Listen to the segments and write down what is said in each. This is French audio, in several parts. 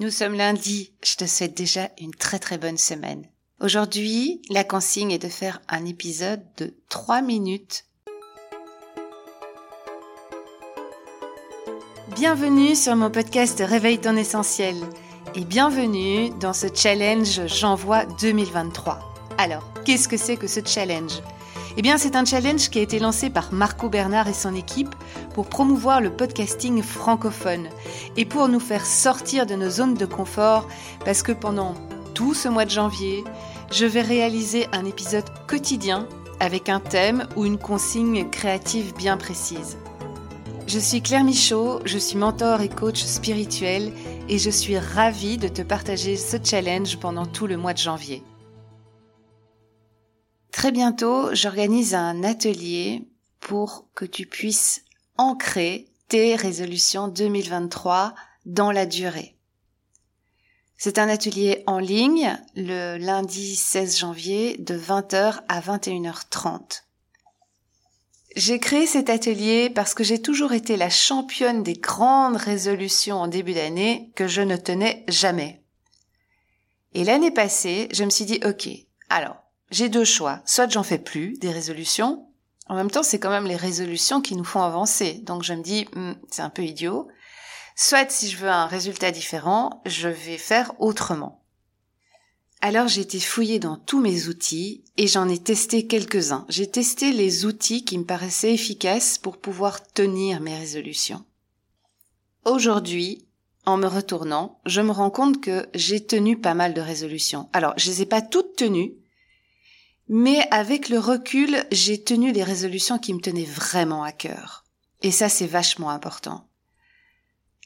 Nous sommes lundi, je te souhaite déjà une très très bonne semaine. Aujourd'hui, la consigne est de faire un épisode de 3 minutes. Bienvenue sur mon podcast Réveille ton essentiel et bienvenue dans ce challenge J'envoie 2023. Alors, qu'est-ce que c'est que ce challenge? Eh bien, c'est un challenge qui a été lancé par Marco Bernard et son équipe pour promouvoir le podcasting francophone et pour nous faire sortir de nos zones de confort parce que pendant tout ce mois de janvier, je vais réaliser un épisode quotidien avec un thème ou une consigne créative bien précise. Je suis Claire Michaud, je suis mentor et coach spirituel et je suis ravie de te partager ce challenge pendant tout le mois de janvier. Très bientôt, j'organise un atelier pour que tu puisses ancrer tes résolutions 2023 dans la durée. C'est un atelier en ligne le lundi 16 janvier de 20h à 21h30. J'ai créé cet atelier parce que j'ai toujours été la championne des grandes résolutions en début d'année que je ne tenais jamais. Et l'année passée, je me suis dit, OK, alors, j'ai deux choix. Soit j'en fais plus des résolutions. En même temps, c'est quand même les résolutions qui nous font avancer. Donc je me dis, hmm, c'est un peu idiot. Soit si je veux un résultat différent, je vais faire autrement. Alors j'ai été fouillée dans tous mes outils et j'en ai testé quelques-uns. J'ai testé les outils qui me paraissaient efficaces pour pouvoir tenir mes résolutions. Aujourd'hui, en me retournant, je me rends compte que j'ai tenu pas mal de résolutions. Alors, je les ai pas toutes tenues, mais avec le recul, j'ai tenu les résolutions qui me tenaient vraiment à cœur. Et ça, c'est vachement important.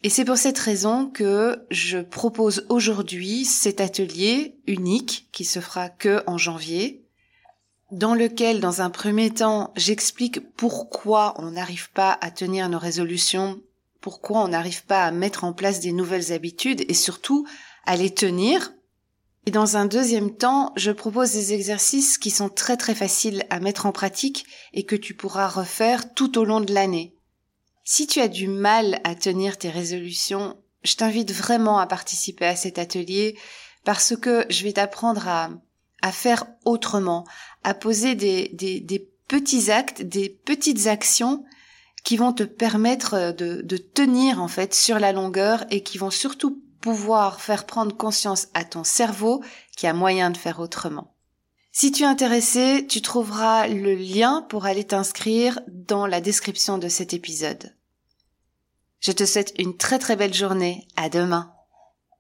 Et c'est pour cette raison que je propose aujourd'hui cet atelier unique qui se fera que en janvier, dans lequel, dans un premier temps, j'explique pourquoi on n'arrive pas à tenir nos résolutions, pourquoi on n'arrive pas à mettre en place des nouvelles habitudes et surtout à les tenir et dans un deuxième temps, je propose des exercices qui sont très très faciles à mettre en pratique et que tu pourras refaire tout au long de l'année. Si tu as du mal à tenir tes résolutions, je t'invite vraiment à participer à cet atelier parce que je vais t'apprendre à, faire autrement, à poser des petits actes, des petites actions qui vont te permettre de, de tenir en fait sur la longueur et qui vont surtout pouvoir faire prendre conscience à ton cerveau qu'il y a moyen de faire autrement. Si tu es intéressé, tu trouveras le lien pour aller t'inscrire dans la description de cet épisode. Je te souhaite une très très belle journée. À demain.